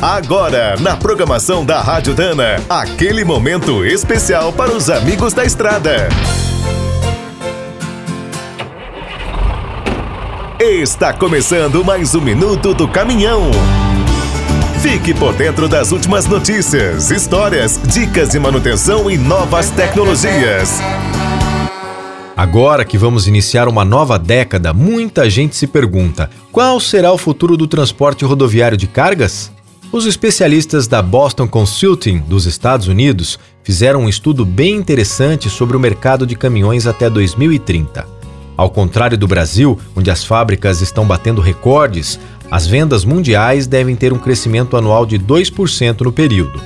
Agora, na programação da Rádio Dana, aquele momento especial para os amigos da estrada. Está começando mais um minuto do caminhão. Fique por dentro das últimas notícias, histórias, dicas de manutenção e novas tecnologias. Agora que vamos iniciar uma nova década, muita gente se pergunta: qual será o futuro do transporte rodoviário de cargas? Os especialistas da Boston Consulting dos Estados Unidos fizeram um estudo bem interessante sobre o mercado de caminhões até 2030. Ao contrário do Brasil, onde as fábricas estão batendo recordes, as vendas mundiais devem ter um crescimento anual de 2% no período.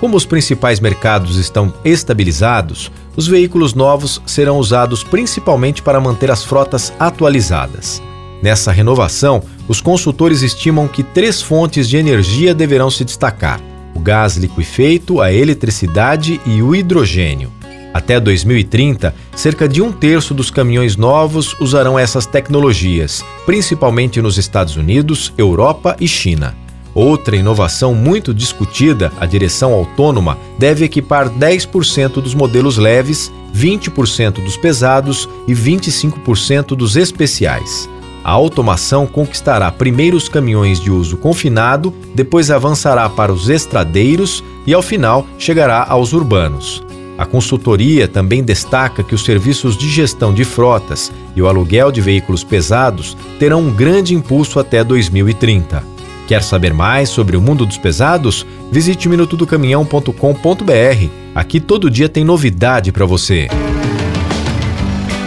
Como os principais mercados estão estabilizados, os veículos novos serão usados principalmente para manter as frotas atualizadas. Nessa renovação, os consultores estimam que três fontes de energia deverão se destacar: o gás liquefeito, a eletricidade e o hidrogênio. Até 2030, cerca de um terço dos caminhões novos usarão essas tecnologias, principalmente nos Estados Unidos, Europa e China. Outra inovação muito discutida, a direção autônoma, deve equipar 10% dos modelos leves, 20% dos pesados e 25% dos especiais. A automação conquistará primeiro os caminhões de uso confinado, depois avançará para os estradeiros e, ao final, chegará aos urbanos. A consultoria também destaca que os serviços de gestão de frotas e o aluguel de veículos pesados terão um grande impulso até 2030. Quer saber mais sobre o mundo dos pesados? Visite minutodocaminhão.com.br. Aqui todo dia tem novidade para você.